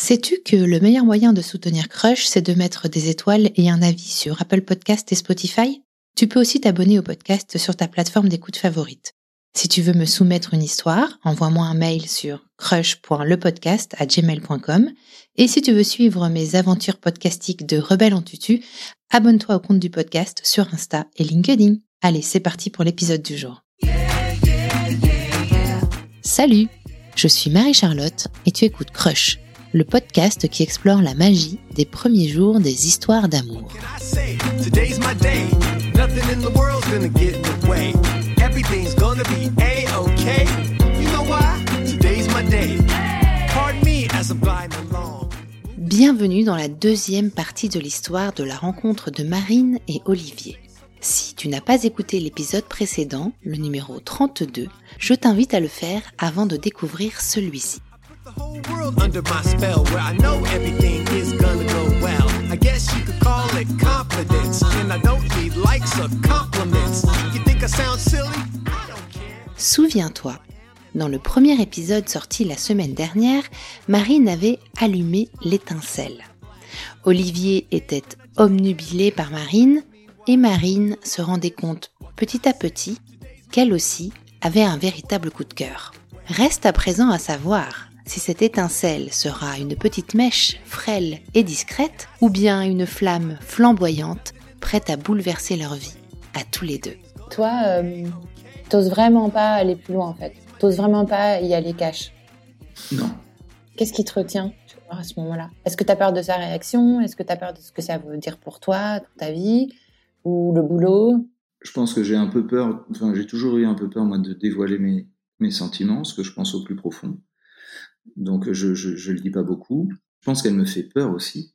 Sais-tu que le meilleur moyen de soutenir Crush, c'est de mettre des étoiles et un avis sur Apple Podcast et Spotify? Tu peux aussi t'abonner au podcast sur ta plateforme d'écoute favorite. Si tu veux me soumettre une histoire, envoie-moi un mail sur crush.lepodcast@gmail.com et si tu veux suivre mes aventures podcastiques de Rebelle en tutu, abonne-toi au compte du podcast sur Insta et LinkedIn. Allez, c'est parti pour l'épisode du jour. Salut, je suis Marie-Charlotte et tu écoutes Crush le podcast qui explore la magie des premiers jours des histoires d'amour. Bienvenue dans la deuxième partie de l'histoire de la rencontre de Marine et Olivier. Si tu n'as pas écouté l'épisode précédent, le numéro 32, je t'invite à le faire avant de découvrir celui-ci. Souviens-toi, dans le premier épisode sorti la semaine dernière, Marine avait allumé l'étincelle. Olivier était omnubilé par Marine et Marine se rendait compte petit à petit qu'elle aussi avait un véritable coup de cœur. Reste à présent à savoir si cette étincelle sera une petite mèche frêle et discrète ou bien une flamme flamboyante prête à bouleverser leur vie, à tous les deux. Toi, euh, t'oses vraiment pas aller plus loin en fait. T'oses vraiment pas y aller cash. Non. Qu'est-ce qui te retient à ce moment-là? Est-ce que tu as peur de sa réaction? Est-ce que tu as peur de ce que ça veut dire pour toi, pour ta vie? Ou le boulot? Je pense que j'ai un peu peur, enfin j'ai toujours eu un peu peur moi de dévoiler mes, mes sentiments, ce que je pense au plus profond. Donc je, je, le dis pas beaucoup. Je pense qu'elle me fait peur aussi,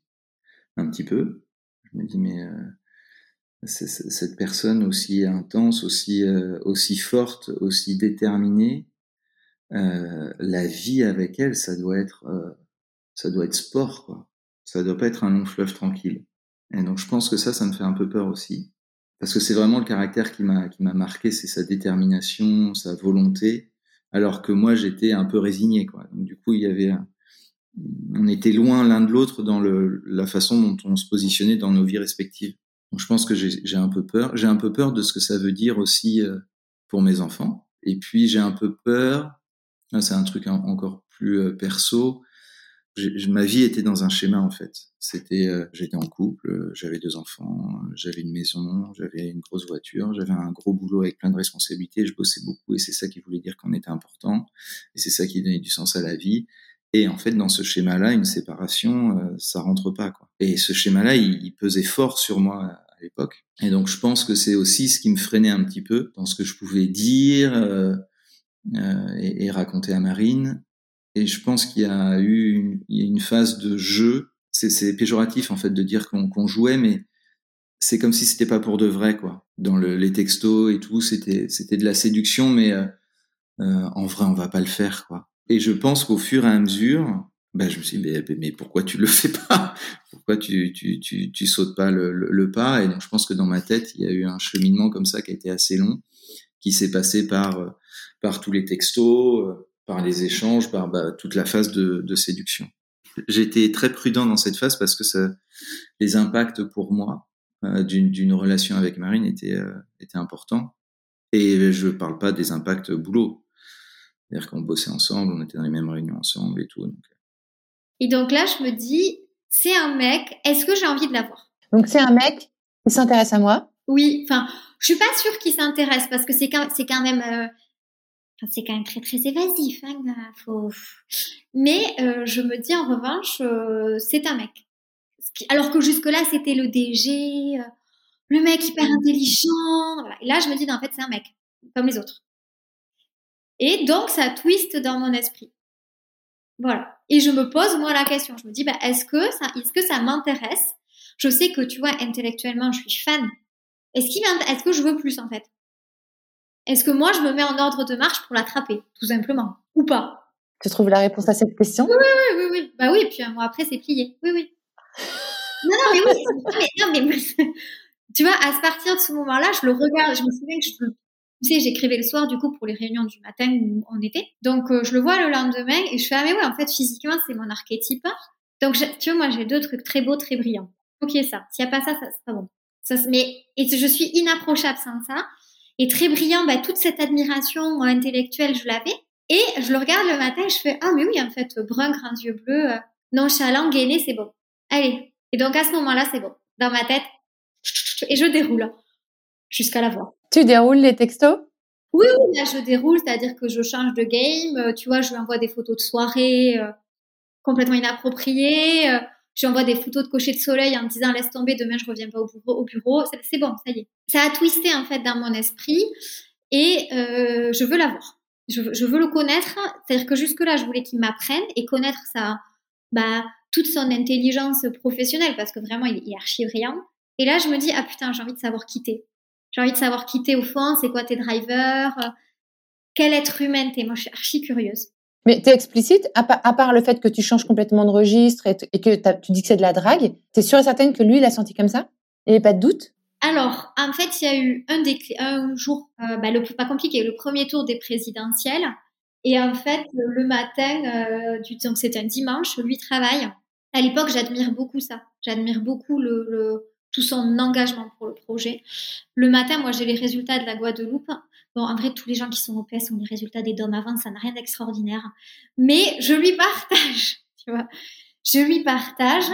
un petit peu. Je me dis mais euh, cette personne aussi intense, aussi euh, aussi forte, aussi déterminée, euh, la vie avec elle, ça doit être ça doit être sport quoi. Ça doit pas être un long fleuve tranquille. Et donc je pense que ça, ça me fait un peu peur aussi, parce que c'est vraiment le caractère qui m'a qui m'a marqué, c'est sa détermination, sa volonté alors que moi j'étais un peu résigné quoi. Donc, du coup, il y avait on était loin l'un de l'autre dans le, la façon dont on se positionnait dans nos vies respectives. Donc je pense que j'ai un peu peur. J'ai un peu peur de ce que ça veut dire aussi euh, pour mes enfants. Et puis j'ai un peu peur, c'est un truc encore plus euh, perso, ma vie était dans un schéma en fait. C'était, euh, j'étais en couple, euh, j'avais deux enfants, j'avais une maison, j'avais une grosse voiture, j'avais un gros boulot avec plein de responsabilités, je bossais beaucoup et c'est ça qui voulait dire qu'on était important et c'est ça qui donnait du sens à la vie. Et en fait, dans ce schéma-là, une séparation, euh, ça rentre pas quoi. Et ce schéma-là, il, pesait fort sur moi à l'époque. Et donc, je pense que c'est aussi ce qui me freinait un petit peu dans ce que je pouvais dire et, et raconter à Marine et je pense qu'il y a eu une, une phase de jeu. C'est péjoratif en fait de dire qu'on jouait, mais c'est comme si c'était pas pour de vrai quoi. Dans le, les textos et tout, c'était c'était de la séduction, mais euh, euh, en vrai on va pas le faire quoi. Et je pense qu'au fur et à mesure, ben je me suis dit mais, mais pourquoi tu le fais pas? Pourquoi tu tu tu tu sautes pas le, le, le, pas? Et donc je pense que dans ma tête il y a eu un cheminement comme ça qui a été assez long, qui s'est passé par euh, par tous les textos euh, par les échanges, par bah, toute la phase de, de séduction. J'étais très prudent dans cette phase parce que ça, les impacts pour moi euh, d'une relation avec Marine étaient, euh, étaient importants. Et je ne parle pas des impacts boulot. C'est-à-dire qu'on bossait ensemble, on était dans les mêmes réunions ensemble et tout. Donc. Euh. Et donc là, je me dis, c'est un mec, est-ce que j'ai envie de l'avoir? Donc c'est un mec qui s'intéresse à moi? Oui, enfin, je suis pas sûre qu'il s'intéresse parce que c'est quand, quand même euh, c'est quand même très très évasif. Hein, faut... Mais euh, je me dis en revanche, euh, c'est un mec. Alors que jusque-là, c'était le DG, euh, le mec hyper intelligent. Et là, je me dis, en fait, c'est un mec, comme les autres. Et donc, ça twist dans mon esprit. Voilà. Et je me pose, moi, la question. Je me dis, bah, est-ce que ça, est-ce que ça m'intéresse? Je sais que, tu vois, intellectuellement, je suis fan. Est-ce qu'il est-ce que je veux plus, en fait? Est-ce que moi, je me mets en ordre de marche pour l'attraper, tout simplement, ou pas? Tu trouves la réponse à cette question? Oui, oui, oui, oui. Bah oui, puis un mois après, c'est plié. Oui, oui. non, non, mais oui. non, mais, tu vois, à partir de ce moment-là, je le regarde. Je me souviens que je tu sais, j'écrivais le soir du coup pour les réunions du matin où on était. Donc euh, je le vois le lendemain et je fais ah mais ouais en fait physiquement c'est mon archétype Donc, tu vois, moi, j'ai deux trucs très beaux, très brillants. Ok, ça. S'il n'y a pas ça, ça c'est pas bon. Ça, mais et je suis inapprochable sans ça. Et très brillant, bah, toute cette admiration intellectuelle, je l'avais. Et je le regarde le matin, et je fais ah mais oui, en fait, brun, grands yeux bleus, euh, nonchalant, gainé, c'est bon. Allez. Et donc à ce moment-là, c'est bon. Dans ma tête, et je déroule jusqu'à la voix. Tu déroules les textos? Oui, oui, là je déroule, c'est-à-dire que je change de game. Euh, tu vois, je lui envoie des photos de soirée euh, complètement inappropriées. Euh, je lui envoie des photos de cocher de soleil en me disant laisse tomber, demain je reviens pas au bureau. Au bureau. C'est bon, ça y est. Ça a twisté en fait dans mon esprit et je veux l'avoir. Je, je veux le connaître. C'est-à-dire que jusque-là, je voulais qu'il m'apprenne et connaître sa, bah, toute son intelligence professionnelle parce que vraiment, il, est archi brillant. Et là, je me dis, ah putain, j'ai envie de savoir quitter. J'ai envie de savoir quitter au fond, c'est quoi tes drivers, euh, quel être humain t'es. Moi, je suis archi curieuse. Mais t'es explicite, à, part le fait que tu changes complètement de registre et, que tu dis que c'est de la drague, t'es sûre et certaine que lui, il a senti comme ça? Il n'y pas de doute? Alors, en fait, il y a eu un, un jour, euh, bah, le pas compliqué, le premier tour des présidentielles. Et en fait, le matin, euh, du, donc c'est un dimanche, lui travaille. À l'époque, j'admire beaucoup ça. J'admire beaucoup tout son engagement pour le projet. Le matin, moi, j'ai les résultats de la Guadeloupe. Bon, en vrai, tous les gens qui sont au PS ont les résultats des DOM avant, ça n'a rien d'extraordinaire. Mais je lui partage, tu vois. Je lui partage.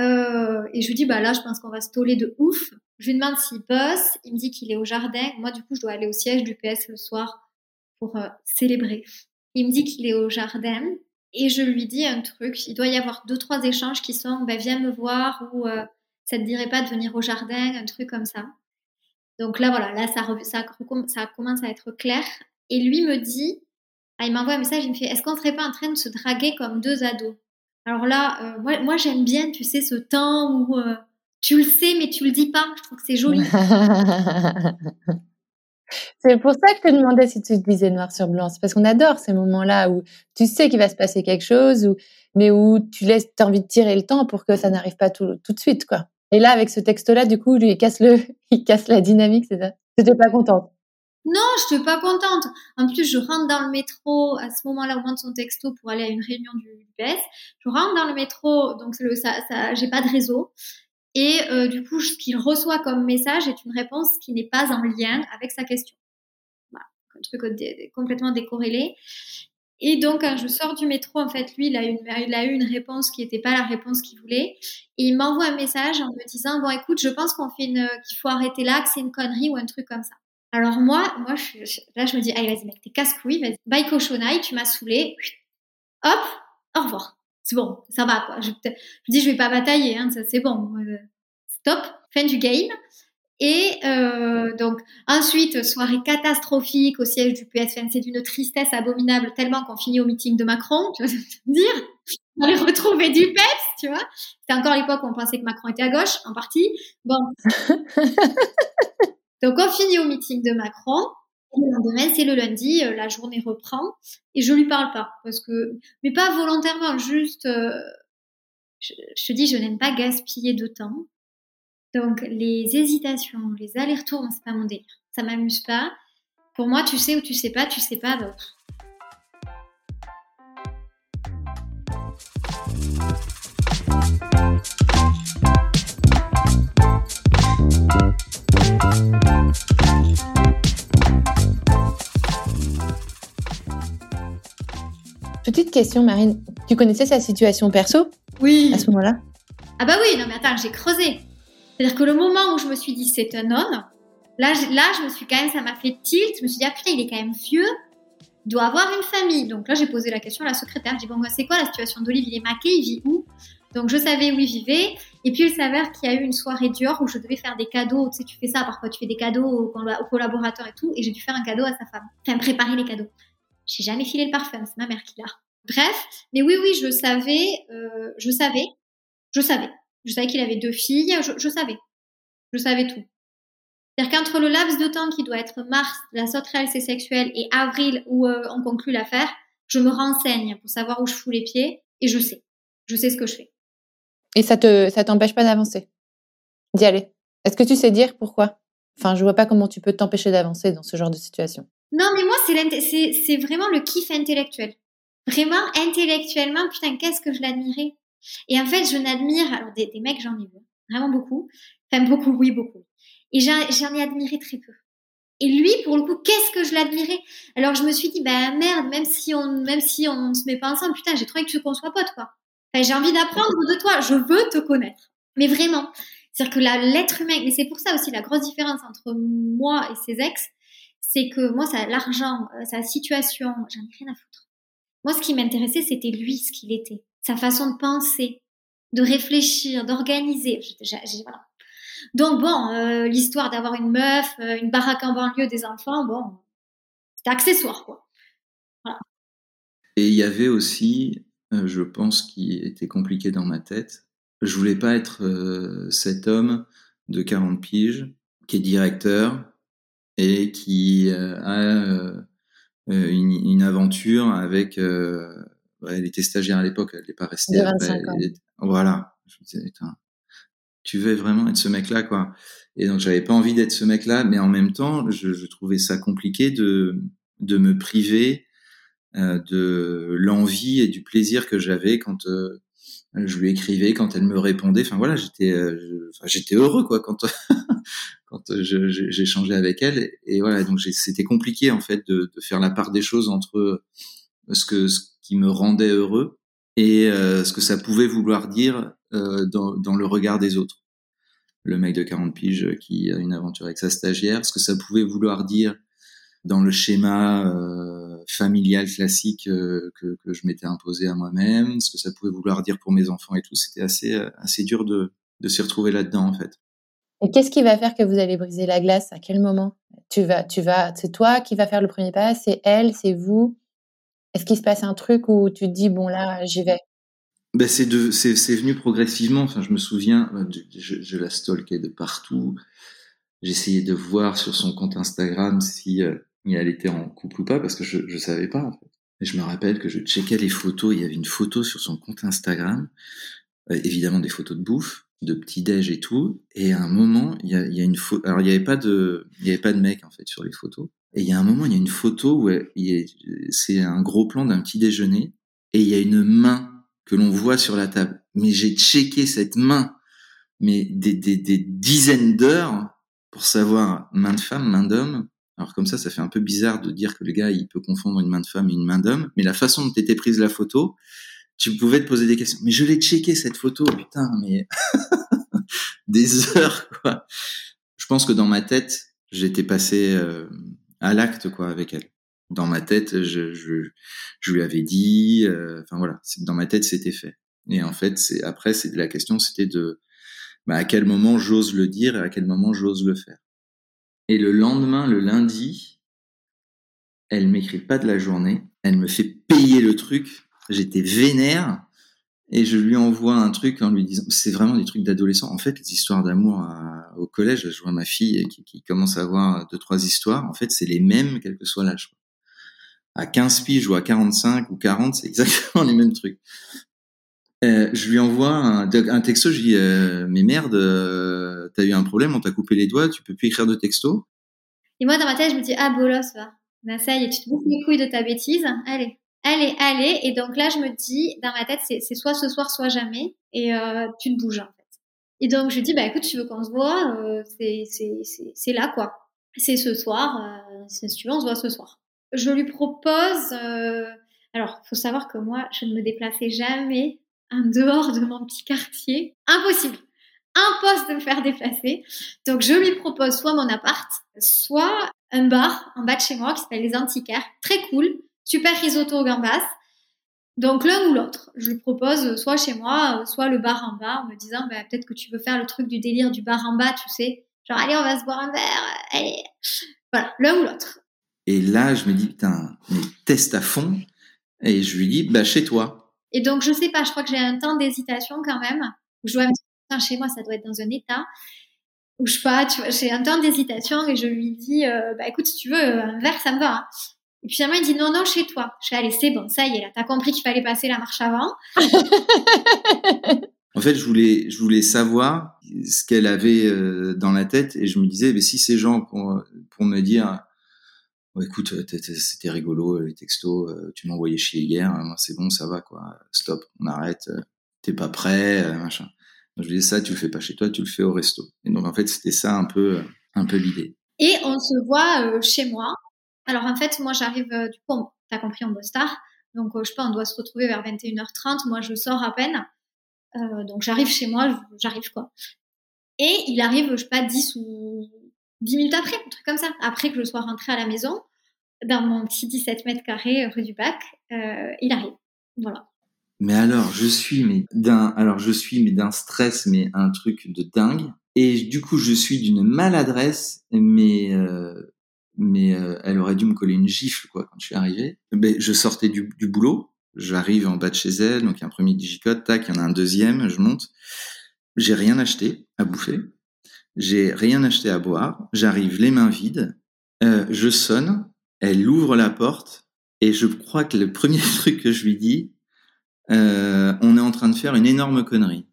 Euh, et je lui dis, bah là, je pense qu'on va se toller de ouf. Je lui demande s'il bosse. Il me dit qu'il est au jardin. Moi, du coup, je dois aller au siège du PS le soir pour euh, célébrer. Il me dit qu'il est au jardin. Et je lui dis un truc. Il doit y avoir deux, trois échanges qui sont, bah, viens me voir ou euh, ça te dirait pas de venir au jardin, un truc comme ça. Donc là, voilà, là, ça, ça, commence à être clair. Et lui me dit, ah, il m'envoie un message, il me fait, est-ce qu'on serait pas en train de se draguer comme deux ados? Alors là, euh, moi, j'aime bien, tu sais, ce temps où euh, tu le sais, mais tu le dis pas. Je trouve que c'est joli. c'est pour ça que je te demandais si tu disais noir sur blanc. C'est parce qu'on adore ces moments-là où tu sais qu'il va se passer quelque chose, ou mais où tu laisses, as envie de tirer le temps pour que ça n'arrive pas tout, tout de suite, quoi. Et là, avec ce texte-là, du coup, lui, il casse le, il casse la dynamique, c'est ça? T'étais pas contente? Non, je n'étais pas contente. En plus, je rentre dans le métro à ce moment-là au moment de son texto pour aller à une réunion du PS. Je rentre dans le métro, donc le, ça, j'ai pas de réseau. Et euh, du coup, ce qu'il reçoit comme message est une réponse qui n'est pas en lien avec sa question. Un truc complètement décorrélé. Et donc, quand je sors du métro, en fait, lui, il a, eu une réponse qui n'était pas la réponse qu'il voulait. Et il m'envoie un message en me disant, bon, écoute, je pense qu'on fait qu'il faut arrêter là, que c'est une connerie ou un truc comme ça. Alors moi, moi, là, je me dis, allez, vas-y, mec, t'es casse-couille, vas-y, bye cochonaille, tu m'as saoulé. Hop, au revoir. C'est bon, ça va, quoi. Je, je dis, je vais pas batailler, hein, ça, c'est bon. Euh, stop, fin du game. Et euh, donc ensuite, soirée catastrophique au siège du PSFN, c'est d'une tristesse abominable tellement qu'on finit au meeting de Macron, tu me dire, on les retrouver du PEPS, tu vois? C'était encore l'époque où on pensait que Macron était à gauche, en partie. Bon. donc on finit au meeting de Macron. Et le lendemain, c'est le lundi, euh, la journée reprend et je lui parle pas parce que, mais pas volontairement, juste, euh, je, je te dis, je n'aime pas gaspiller de temps. Donc les hésitations, les allers-retours, c'est pas mon délire. Ça m'amuse pas. Pour moi, tu sais ou tu sais pas, tu sais pas, bah, Petite question, Marine. Tu connaissais sa situation perso? Oui. À ce moment-là? Ah bah oui, non mais attends, j'ai creusé. C'est-à-dire que le moment où je me suis dit c'est un homme, là, là, je me suis quand même, ça m'a fait tilt. Je me suis dit, ah putain, il est quand même vieux, il doit avoir une famille. Donc là, j'ai posé la question à la secrétaire. J'ai dit, bon, c'est quoi la situation d'Olive? Il est maqué, il vit où? Donc je savais où il vivait. Et puis il s'avère qu'il y a eu une soirée Dior où je devais faire des cadeaux. Tu sais, tu fais ça, parfois tu fais des cadeaux aux, collaborateurs et tout. Et j'ai dû faire un cadeau à sa femme. Enfin, préparer les cadeaux. J'ai jamais filé le parfum, c'est ma mère qui l'a. Bref, mais oui, oui, je savais, euh, je savais, je savais. Je savais qu'il avait deux filles, je, savais. Je savais tout. C'est-à-dire qu'entre le laps de temps qui doit être mars, la sauterelle c'est sexuelle, et avril où euh, on conclut l'affaire, je me renseigne pour savoir où je fous les pieds et je sais. Je sais ce que je fais. Et ça te ça t'empêche pas d'avancer, d'y aller? Est-ce que tu sais dire pourquoi? Enfin, je vois pas comment tu peux t'empêcher d'avancer dans ce genre de situation. Non, mais moi c'est c'est vraiment le kiff intellectuel. Vraiment intellectuellement, putain, qu'est-ce que je l'admirais? Et en fait, je n'admire, alors des, mecs, j'en ai vu, vraiment beaucoup. Enfin, beaucoup, oui, beaucoup. Et j'en ai admiré très peu. Et lui, pour le coup, qu'est-ce que je l'admirais? Alors je me suis dit, bah merde, même si on, même si on ne se met pas ensemble, putain, j'ai trouvé que qu'on soit potes, quoi. Enfin, j'ai envie d'apprendre de toi. Je veux te connaître. Mais vraiment, c'est-à-dire que l'être humain, mais c'est pour ça aussi la grosse différence entre moi et ses ex, c'est que moi, l'argent, euh, sa situation, j'en ai rien à foutre. Moi, ce qui m'intéressait, c'était lui, ce qu'il était, sa façon de penser, de réfléchir, d'organiser. Donc bon, euh, l'histoire d'avoir une meuf, euh, une baraque en banlieue, des enfants, bon, c'était accessoire, quoi. Et il y avait aussi, je pense, qui était compliqué dans ma tête, je voulais pas être euh, cet homme de 40 piges qui est directeur et qui euh, a euh, une, aventure avec. Elle était stagiaire à l'époque, elle n'est pas restée. Après, voilà. Je me disais, tu veux vraiment être ce mec-là, quoi. Et donc, j'avais pas envie d'être ce mec-là, mais en même temps, je, je, trouvais ça compliqué de, de me priver euh, de l'envie et du plaisir que j'avais quand euh, je lui écrivais quand elle me répondait. Enfin voilà, j'étais, euh, j'étais heureux quoi quand quand j'échangeais avec elle. Et, voilà, donc c'était compliqué en fait de, de, faire la part des choses entre euh, ce que ce qui me rendait heureux et euh, ce que ça pouvait vouloir dire dans, dans le regard des autres. Le mec de 40 piges qui a une aventure avec sa stagiaire, ce que ça pouvait vouloir dire dans le schéma euh, familial classique euh, que, que, je m'étais imposé à moi-même, ce que ça pouvait vouloir dire pour mes enfants et tout. C'était assez, euh, assez dur de, de s'y retrouver là-dedans, en fait. Et qu'est-ce qui va faire que vous allez briser la glace? À quel moment? Tu vas, tu vas, c'est toi qui va faire le premier pas C'est elle C'est vous? Est-ce qu'il se passe un truc où tu te dis bon là, j'y vais? Ben c'est venu progressivement. Enfin, je me souviens, je, je la stalkais de partout. J'essayais de voir sur son compte Instagram si et elle était en couple ou pas parce que je je savais pas je me rappelle que je checkais les photos, il y avait une photo sur son compte Instagram, euh, évidemment des photos de bouffe, de petit déj et tout. Et à un moment, il y a, y a une photo. Alors il y avait pas de, avait pas de mec en fait sur les photos. Et il y a un moment, il y a une photo où c'est un gros plan d'un petit déjeuner et il y a une main que l'on voit sur la table. Mais j'ai checké cette main, mais des, des, des dizaines d'heures pour savoir main de femme, main d'homme, alors comme ça, ça fait un peu bizarre de dire que le gars, il peut confondre une main de femme et une main d'homme, mais la façon dont était prise la photo, tu pouvais te poser des questions. Mais je l'ai checké cette photo, putain, mais des heures quoi. Je pense que dans ma tête, j'étais passé euh, à l'acte quoi avec elle. Dans ma tête, je, je, lui avais dit, euh, enfin voilà, dans ma tête c'était fait. Et en fait, c'est après, c'est la question, c'était de bah, à quel moment j'ose le dire et à quel moment j'ose le faire. Et le lendemain, le lundi, elle m'écrit pas de la journée. Elle me fait payer le truc. J'étais vénère. Et je lui envoie un truc en lui disant, c'est vraiment des trucs d'adolescent. En fait, les histoires d'amour au collège, je vois ma fille qui, commence à avoir deux, trois histoires. En fait, c'est les mêmes, quel que soit l'âge. À 15 piges ou à 45 ou 40, c'est exactement les mêmes trucs. Euh, je lui envoie un, texto, je dis euh, mais merde, euh, t'as eu un problème, on t'a coupé les doigts, tu peux plus écrire de texto. Et moi dans ma tête je me dis ah bolos va, ben ça y est, tu te bouffes les couilles de ta bêtise, allez, allez, allez. Et donc là je me dis dans ma tête c'est soit ce soir soit jamais et euh, tu te bouges en fait. Et donc je dis bah écoute tu veux qu'on se voit, euh, c'est là quoi, c'est ce soir, si tu veux on se voit ce soir. Je lui propose alors, faut savoir que moi, je ne me déplaçais jamais en dehors de mon petit quartier. Impossible. Impossible de me faire déplacer. Donc, je lui propose soit mon appart, soit un bar en bas de chez moi qui s'appelle Les Antiquaires. Très cool. Super risotto au gambas. Donc, l'un ou l'autre. Je lui propose soit chez moi, soit le bar en bas en me disant, bah, peut-être que tu veux faire le truc du délire du bar en bas, tu sais. Genre, allez, on va se boire un verre. Allez. Voilà, l'un ou l'autre. Et là, je me dis, putain, mais teste à fond. Et je lui dis, bah, chez toi. Et donc, je sais pas, je crois que j'ai un temps d'hésitation quand même. Où je dois me dire, chez moi, ça doit être dans un état. Où je pas, tu vois, j'ai un temps d'hésitation et je lui dis, euh, bah écoute, si tu veux, un verre, ça me va. Hein. Et puis finalement, il dit, non, non, chez toi. Je fais, allez, c'est bon, ça y est, là, t'as compris qu'il fallait passer la marche avant. en fait, je voulais, je voulais savoir ce qu'elle avait euh, dans la tête et je me disais, mais si ces gens pour, pour me dire, écoute, c'était rigolo, les textos, euh, tu m'envoyais chier hier, moi c'est bon, ça va, quoi, stop, on arrête. t'es pas prêt, euh, machin. Donc, je lui disais ça, tu le fais pas chez toi, tu le fais au resto. Et donc en fait, c'était ça un peu, euh, un peu l'idée. Et on se voit euh, chez moi. Alors en fait, moi j'arrive, du coup, t'as compris, on bosse tard. Donc je sais pas, on doit se retrouver vers 21h30. Moi je sors à peine. donc j'arrive chez moi, j'arrive quoi. Et il arrive, je sais pas, 10 ou 10 minutes après, un truc comme ça. Après que je sois rentrée à la maison, dans mon petit 17 mètres carrés rue du Bac, il arrive. Voilà. Mais alors, je suis mais d'un, alors je suis mais d'un stress, mais un truc de dingue. Et du coup, je suis d'une maladresse, mais euh, mais euh, elle aurait dû me coller une gifle quoi quand je suis arrivé. Ben, je sortais du, boulot, j'arrive en bas de chez elle, donc il y a un premier digicode, tac, il y en a un deuxième, je monte. J'ai rien acheté à bouffer, j'ai rien acheté à boire. J'arrive les mains vides, euh, je sonne, elle ouvre la porte et je crois que le premier truc que je lui dis, euh, on est en train de faire une énorme connerie.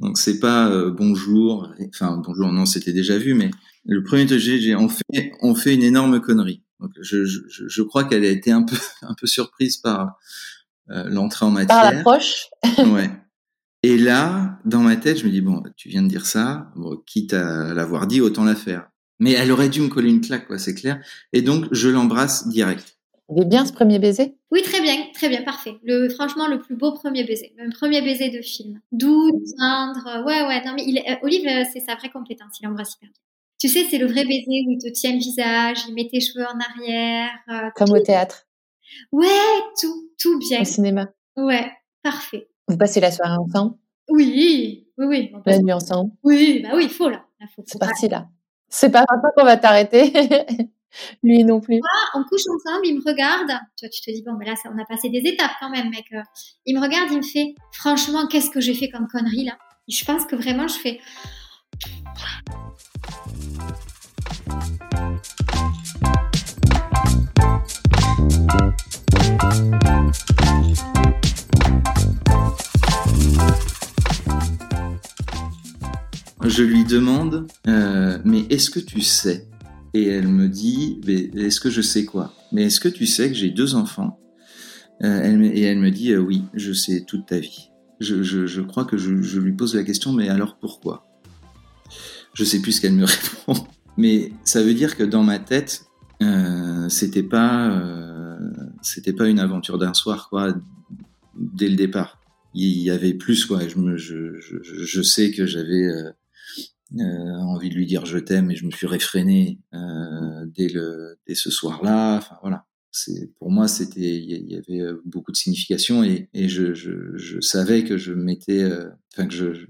Donc c'est pas bonjour, enfin bonjour, non c'était déjà vu, mais le premier truc j'ai on fait on fait une énorme connerie. Donc je, je, je crois qu'elle a été un peu un peu surprise par euh, l'entrée en matière. Par l'approche. ouais. Et là, dans ma tête, je me dis bon, tu viens de dire ça, bon, quitte à l'avoir dit, autant la faire. Mais elle aurait dû me coller une claque, quoi, c'est clair. Et donc je l'embrasse direct. Il est bien ce premier baiser? Oui, très bien, très bien, parfait. Le, franchement, le plus beau premier baiser. Le premier baiser de film. Doux, tendre. Ouais, ouais, non, mais il, euh, Olive, euh, c'est sa vraie compétence. Il embrasse hyper bien. Tu sais, c'est le vrai baiser où il te tient le visage, il met tes cheveux en arrière. Euh, Comme au théâtre. Ouais, tout, tout bien. Au cinéma. Ouais, parfait. Vous passez la soirée ensemble? Oui, oui, oui. La nuit ensemble? Oui, bah oui, il faut là. C'est parti là. C'est pas maintenant qu'on va t'arrêter. Lui non plus. on couche ensemble, il me regarde. Tu vois, tu te dis, bon, mais là, ça, on a passé des étapes quand même, mec. Il me regarde, il me fait, franchement, qu'est-ce que j'ai fait comme connerie là? Je pense que vraiment, je fais. Je lui demande, euh, mais est-ce que tu sais? Et elle me dit est-ce que je sais quoi? Mais est-ce que tu sais que j'ai deux enfants? Euh, Et elle me dit euh, oui, je sais toute ta vie. Je, je, crois que je, lui pose la question mais alors pourquoi? Je sais plus ce qu'elle me répond. Mais ça veut dire que dans ma tête, c'était pas c'était pas une aventure d'un soir quoi dès le départ. Il y avait plus quoi. Je me je, je, sais que j'avais envie de lui dire je t'aime et je me suis réfréné euh, dès le dès ce soir-là. Enfin voilà, c'est pour moi c'était il y, avait euh, beaucoup de signification et, et je, je, je, savais que je mettais, euh, enfin que je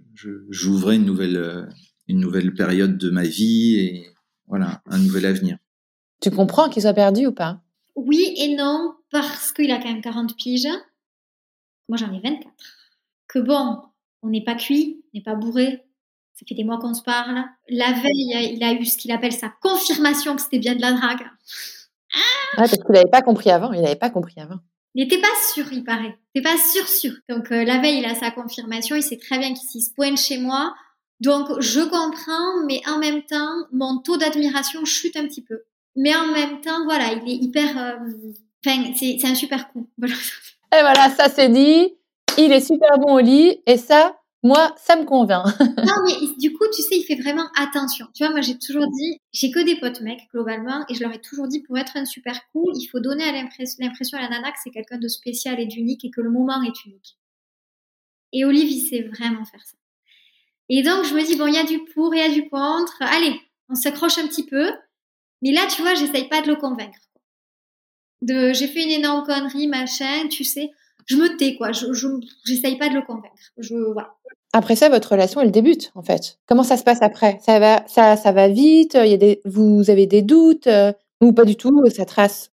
j'ouvrais une nouvelle euh, une nouvelle période de ma vie et voilà un nouvel avenir. Tu comprends qu'il soit perdu ou pas? Oui et non parce qu'il a quand même 40 piges. Moi j'en ai 24. Que bon, on n'est pas cuit, on n'est pas bourré, ça fait des mois qu'on se parle. La veille, il a eu ce qu'il appelle sa confirmation que c'était bien de la drague. Ah parce qu'il n'avait pas compris avant. Il n'avait pas compris avant. Il n'était pas sûr, il paraît. Il n'était pas sûr, sûr. Donc euh, la veille, il a sa confirmation. Il sait très bien qu'il se pointe chez moi. Donc je comprends, mais en même temps, mon taux d'admiration chute un petit peu. Mais en même temps, voilà, il est hyper. Euh, enfin, c'est un super coup. Et voilà, ça c'est dit. Il est super bon au lit. Et ça, moi, ça me convainc. non, mais du coup, tu sais, il fait vraiment attention. Tu vois, moi, j'ai toujours dit, j'ai que des potes mecs, globalement, et je leur ai toujours dit, pour être un super cool, il faut donner l'impression à la nana que c'est quelqu'un de spécial et d'unique et que le moment est unique. Et Olive, il sait vraiment faire ça. Et donc, je me dis, bon, il y a du pour, il y a du contre. Allez, on s'accroche un petit peu. Mais là, tu vois, j'essaye pas de le convaincre. De, j'ai fait une énorme connerie, machin, tu sais je me tais, quoi. Je, j'essaye pas de le convaincre. Je, voilà. Après ça, votre relation, elle débute, en fait. Comment ça se passe après? Ça va, ça, ça va vite? Il y a des, vous avez des doutes euh, ou pas du tout Ça trace?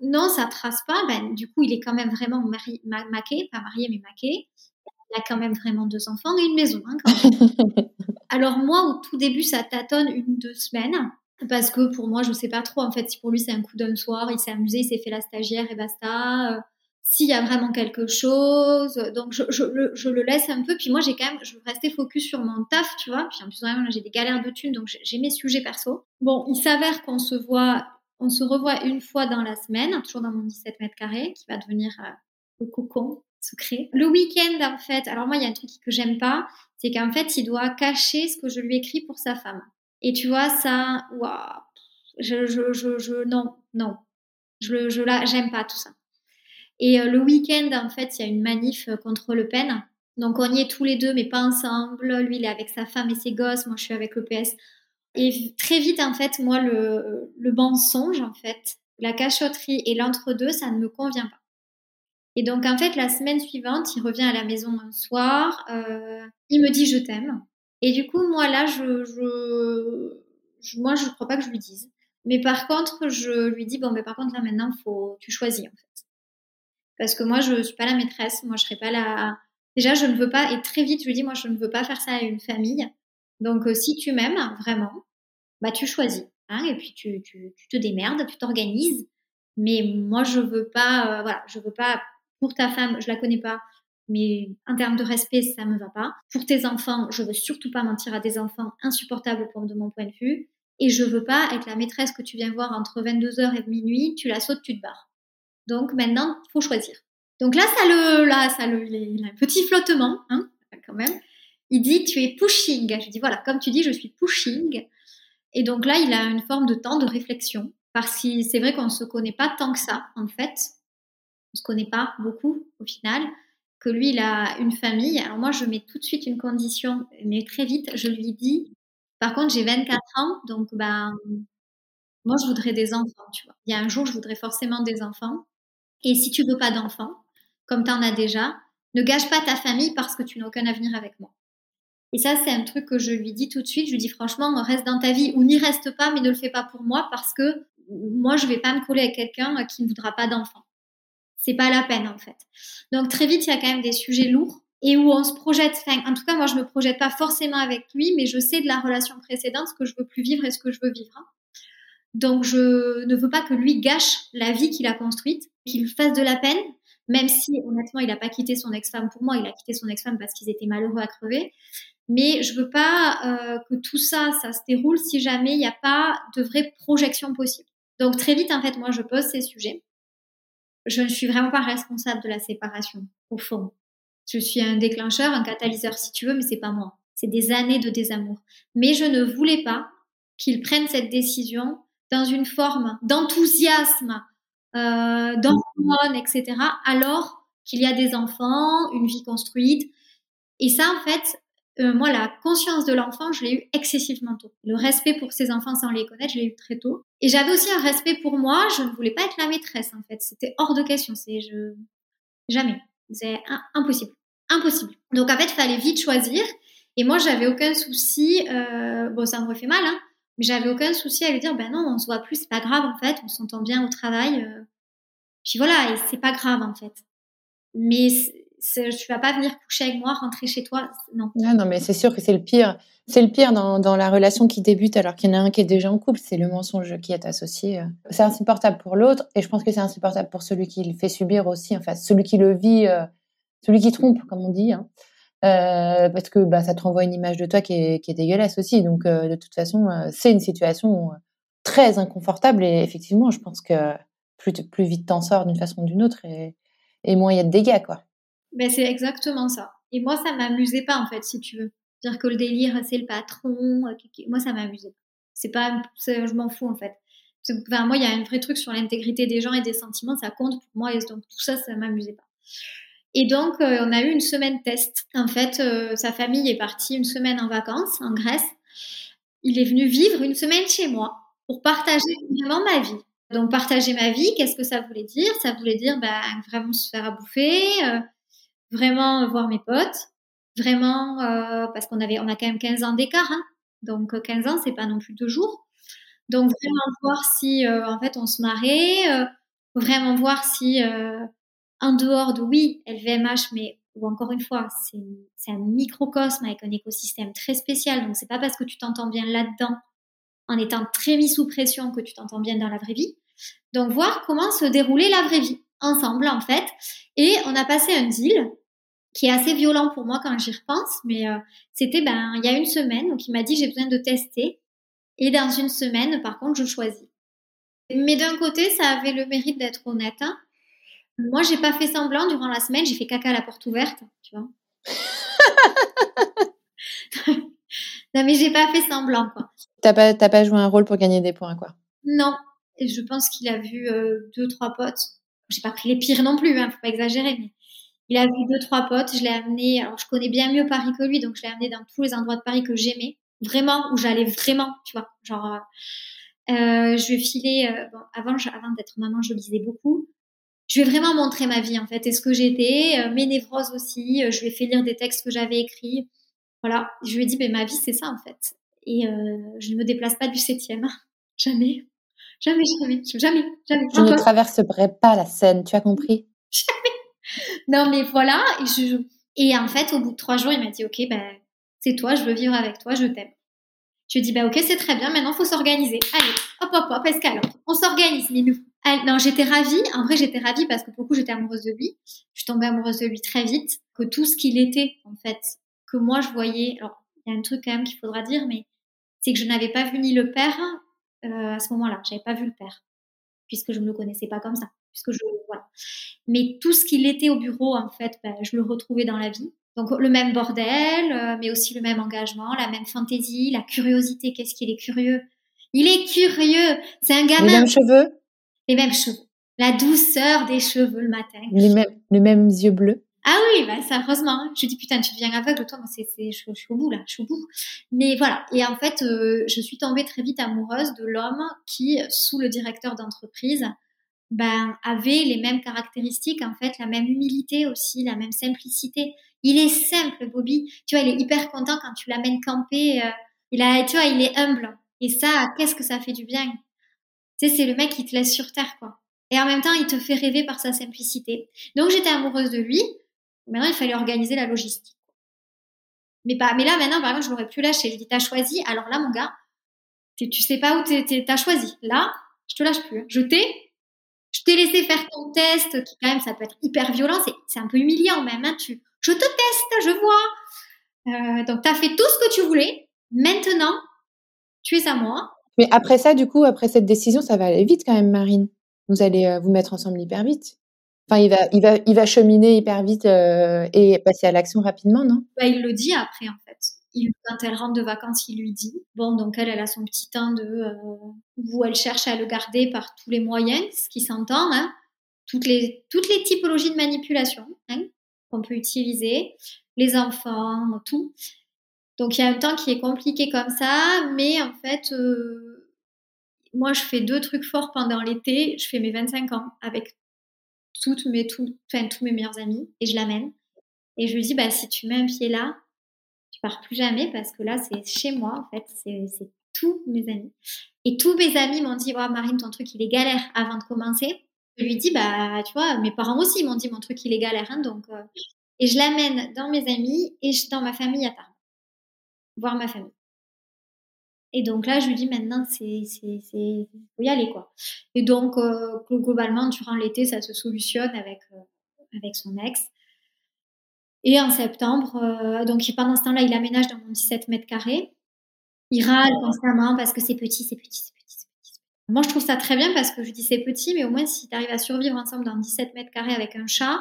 Non, ça trace pas. Ben, du coup, il est quand même vraiment mari, maqué, pas marié, mais maqué. Il a quand même vraiment deux enfants et une maison. Hein, Alors moi, au tout début, ça tâtonne une deux semaines. Parce que pour moi, je sais pas trop. En fait, si pour lui, c'est un coup d'un soir, il s'est amusé, il s'est fait la stagiaire et basta. S'il y a vraiment quelque chose. Donc, je, je, le, je, le, laisse un peu. Puis moi, j'ai quand même, je veux rester focus sur mon taf, tu vois. Puis en plus, j'ai des galères de thunes, donc j'ai mes sujets perso. Bon, il s'avère qu'on se voit, on se revoit une fois dans la semaine, toujours dans mon 17 mètres carrés, qui va devenir euh, le cocon secret. Le week-end, en fait, alors moi, il y a un truc que j'aime pas, c'est qu'en fait, il doit cacher ce que je lui écris pour sa femme. Et tu vois, ça, waouh, je, je, je, je, non, non, je, je là, j'aime pas tout ça. Et euh, le week-end, en fait, il y a une manif euh, contre Le Pen. Donc, on y est tous les deux, mais pas ensemble. Lui, il est avec sa femme et ses gosses. Moi, je suis avec le PS. Et très vite, en fait, moi, le, le mensonge, en fait, la cachotterie et l'entre-deux, ça ne me convient pas. Et donc, en fait, la semaine suivante, il revient à la maison un soir, euh, il me dit je t'aime. Et du coup, moi, là, je, moi, je ne crois pas que je lui dise. Mais par contre, je lui dis, bon, mais par contre, là, maintenant, faut, tu choisis, en fait. Parce que moi, je suis pas la maîtresse, moi, je serai pas la... Déjà, je ne veux pas, et très vite, je lui dis, moi, je ne veux pas faire ça à une famille. Donc, euh, si tu m'aimes, vraiment, bah, tu choisis. Hein, et puis, tu te démerdes, tu t'organises. Mais moi, je veux pas, euh, voilà, je veux pas pour ta femme, je la connais pas, mais en termes de respect, ça me va pas. Pour tes enfants, je veux surtout pas mentir à des enfants insupportables pour de mon point de vue. Et je veux pas être la maîtresse que tu viens voir entre 22h et minuit, tu la sautes, tu te barres. Donc maintenant, faut choisir. Donc là, ça le, là, ça le, il a un petit flottement, hein, quand même. Il dit, tu es pushing. Je dis, voilà, comme tu dis, je suis pushing. Et donc là, il a une forme de temps de réflexion. Parce que c'est vrai qu'on ne se connaît pas tant que ça, en fait on se connaît pas beaucoup au final, que lui, il a une famille. Alors moi, je mets tout de suite une condition, mais très vite, je lui dis, par contre, j'ai 24 ans, donc ben, moi, je voudrais des enfants, tu vois. Il y a un jour, je voudrais forcément des enfants. Et si tu veux pas d'enfants, comme tu en as déjà, ne gâche pas ta famille parce que tu n'as aucun avenir avec moi. Et ça, c'est un truc que je lui dis tout de suite. Je lui dis franchement, reste dans ta vie ou n'y reste pas, mais ne le fais pas pour moi parce que moi, je vais pas me coller avec quelqu'un qui ne voudra pas d'enfants c'est pas la peine en fait. Donc très vite, il y a quand même des sujets lourds et où on se projette. en tout cas, moi, je me projette pas forcément avec lui, mais je sais de la relation précédente ce que je veux plus vivre et ce que je veux vivre. Donc je ne veux pas que lui gâche la vie qu'il a construite, qu'il fasse de la peine, même si honnêtement, il n'a pas quitté son ex-femme pour moi, il a quitté son ex-femme parce qu'ils étaient malheureux à crever. Mais je veux pas euh, que tout ça, ça se déroule si jamais il n'y a pas de vraie projection possible. Donc très vite, en fait, moi, je pose ces sujets je ne suis vraiment pas responsable de la séparation, au fond. Je suis un déclencheur, un catalyseur si tu veux, mais c'est pas moi. C'est des années de désamour. Mais je ne voulais pas qu'il prenne cette décision dans une forme d'enthousiasme, euh, d'hormones, etc., alors qu'il y a des enfants, une vie construite. Et ça, en fait, euh, moi, la conscience de l'enfant, je l'ai eu excessivement tôt. Le respect pour ses enfants sans les connaître, je l'ai eu très tôt. Et j'avais aussi un respect pour moi. Je ne voulais pas être la maîtresse, en fait. C'était hors de question. C'est jamais. C'est impossible, impossible. Donc en fait, il fallait vite choisir. Et moi, j'avais aucun souci. Euh... Bon, ça me fait mal, hein. Mais j'avais aucun souci à lui dire, ben non, on se voit plus, c'est pas grave en fait, on s'entend bien au travail. Euh. Puis voilà, et c'est pas grave en fait. Mais tu vas pas venir coucher avec moi, rentrer chez toi, non. Non, mais c'est sûr que c'est le pire. C'est le pire dans, la relation qui débute alors qu'il y en a un qui est déjà en couple, c'est le mensonge qui est associé. C'est insupportable pour l'autre et je pense que c'est insupportable pour celui qui le fait subir aussi, enfin celui qui le vit, euh, celui qui trompe, comme on dit. Hein. Euh, parce que bah, ça te renvoie une image de toi qui est, qui est dégueulasse aussi. Donc, euh, de toute façon, c'est une situation très inconfortable. Et effectivement, je pense que plus, plus vite t'en sors d'une façon ou d'une autre, et, moins il y a de dégâts. Quoi. Ben, c'est exactement ça. Et moi, ça m'amusait pas, en fait, si tu veux. Dire que le délire, c'est le patron. Euh, moi, ça m'amusait pas. C'est pas, je m'en fous, en fait. Enfin, moi, il y a un vrai truc sur l'intégrité des gens et des sentiments, ça compte pour moi. Et donc, tout ça, ça m'amusait pas. Et donc, euh, on a eu une semaine test. En fait, euh, sa famille est partie une semaine en vacances en Grèce. Il est venu vivre une semaine chez moi pour partager vraiment ma vie. Donc, partager ma vie, qu'est-ce que ça voulait dire? Ça voulait dire ben, vraiment se faire à bouffer, vraiment voir mes potes, vraiment euh, parce qu'on avait on a quand même 15 ans d'écart, hein, donc 15 ans c'est pas non plus deux jours. Donc vraiment voir si euh, en fait on se marrait, euh, vraiment voir si en dehors de oui LVMH, mais ou encore une fois c'est un microcosme avec un écosystème très spécial, donc c'est pas parce que tu t'entends bien là-dedans en étant très mis sous pression que tu t'entends bien dans la vraie vie. Donc voir comment se déroulait la vraie vie ensemble en fait. Et on a passé un deal qui est assez violent pour moi quand j'y repense, mais euh, c'était ben il y a une semaine, donc il m'a dit j'ai besoin de tester. Et dans une semaine, par contre, je choisis. Mais d'un côté, ça avait le mérite d'être honnête. Hein. Moi, j'ai pas fait semblant durant la semaine. J'ai fait caca à la porte ouverte, tu vois. non, mais j'ai pas fait semblant, quoi. T'as pas, t'as pas joué un rôle pour gagner des points, quoi? Non. Et je pense qu'il a vu euh, deux, trois potes. J'ai pas pris les pires non plus, hein, faut pas exagérer, mais il a vu deux, trois potes. Je l'ai amené. Alors, je connais bien mieux Paris que lui, donc je l'ai amené dans tous les endroits de Paris que j'aimais. Vraiment, où j'allais vraiment, tu vois. Genre, euh, euh je vais filer. Euh, bon, avant, avant d'être maman, je lisais beaucoup. Je vais vraiment montrer ma vie, en fait, et ce que j'étais, euh, mes névroses aussi. je lui ai fait lire des textes que j'avais écrits. Voilà. Je lui ai dit, mais ma vie, c'est ça, en fait. Et je ne me déplace pas du septième. Jamais. Jamais, jamais, jamais, jamais. Je ne traverserai pas la scène, tu as compris? Jamais. Non, mais voilà. Et, je, et en fait, au bout de trois jours, il m'a dit, OK, ben, c'est toi, je veux vivre avec toi, je t'aime. Je lui ai dit, bah, OK, c'est très bien, maintenant, il faut s'organiser. Allez, hop, hop, hop, escalade. On s'organise, Minou. Non, j'étais ravie. En vrai, j'étais ravie parce que beaucoup, j'étais amoureuse de lui. Je suis tombée amoureuse de lui très vite. Que tout ce qu'il était, en fait, que moi, je voyais. Alors, il y a un truc quand même qu'il faudra dire, mais c'est que je n'avais pas vu ni le père euh, à ce moment-là. J'avais pas vu le père, puisque je ne le connaissais pas comme ça. Puisque je, voilà. Mais tout ce qu'il était au bureau, en fait, ben, je le retrouvais dans la vie. Donc le même bordel, euh, mais aussi le même engagement, la même fantaisie, la curiosité. Qu'est-ce qu'il est curieux? Il est curieux. C'est un gamin. Les mêmes cheveux. Les mêmes cheveux. La douceur des cheveux le matin. Les mêmes, les mêmes yeux bleus. Ah oui, bah ça heureusement. Hein. Je dis putain, tu deviens aveugle, toi, c'est, c'est, je, suis au bout là, je suis au bout. Mais voilà. Et en fait, euh, je suis tombée très vite amoureuse de l'homme qui, sous le directeur d'entreprise, ben avait les mêmes caractéristiques, en fait, la même humilité aussi, la même simplicité. Il est simple, Bobby. Tu vois, il est hyper content quand tu l'amènes camper. Euh, il a, tu vois, il est humble. Et ça, qu'est-ce que ça fait du bien? Tu sais, c'est le mec qui te laisse sur terre, quoi. Et en même temps, il te fait rêver par sa simplicité. Donc, j'étais amoureuse de lui. Maintenant, il fallait organiser la logistique. Mais, pas, mais là, maintenant, par exemple, je l'aurais plus lâché. Je dis, t'as choisi. Alors là, mon gars, tu sais pas où t'as choisi. Là, je te lâche plus. Je t'ai, je t'ai laissé faire ton test, qui quand même, ça peut être hyper violent. C'est un peu humiliant même. Hein. Tu, je te teste, je vois. Euh, donc, tu as fait tout ce que tu voulais. Maintenant, tu es à moi. Mais après ça, du coup, après cette décision, ça va aller vite quand même, Marine. Vous allez euh, vous mettre ensemble hyper vite. Enfin, il va, il va, il va cheminer hyper vite euh, et passer à l'action rapidement, non? Bah, Il le dit après, en fait. Il, quand elle rentre de vacances, il lui dit. Bon, donc elle, elle a son petit temps de euh, où elle cherche à le garder par tous les moyens, ce qui s'entend, hein. toutes les toutes les typologies de manipulation hein, qu'on peut utiliser, les enfants, tout. Donc il y a un temps qui est compliqué comme ça, mais en fait, moi je fais deux trucs forts pendant l'été. Je fais mes 25 ans avec toutes mes, tous mes meilleurs amis et je l'amène. Et je lui dis, bah, si tu mets un pied là, tu pars plus jamais parce que là, c'est chez moi, en fait, c'est tous mes amis. Et tous mes amis m'ont dit, oh, Marine, ton truc, il est galère avant de commencer. Je lui dis, bah, tu vois, mes parents aussi m'ont dit, mon truc, il est galère, hein, donc, euh, et je l'amène dans mes amis et dans ma famille à Tarbes, voir ma famille. Et donc là, je lui dis maintenant, c'est, faut y aller quoi. Et donc euh, globalement, durant l'été, ça se solutionne avec euh, avec son ex. Et en septembre, euh, donc pendant ce temps-là, il aménage dans mon 17 mètres carrés. Il râle constamment parce que c'est petit, c'est petit, c'est petit, c'est petit. Moi, je trouve ça très bien parce que je dis c'est petit, mais au moins si tu arrives à survivre ensemble dans 17 mètres carrés avec un chat,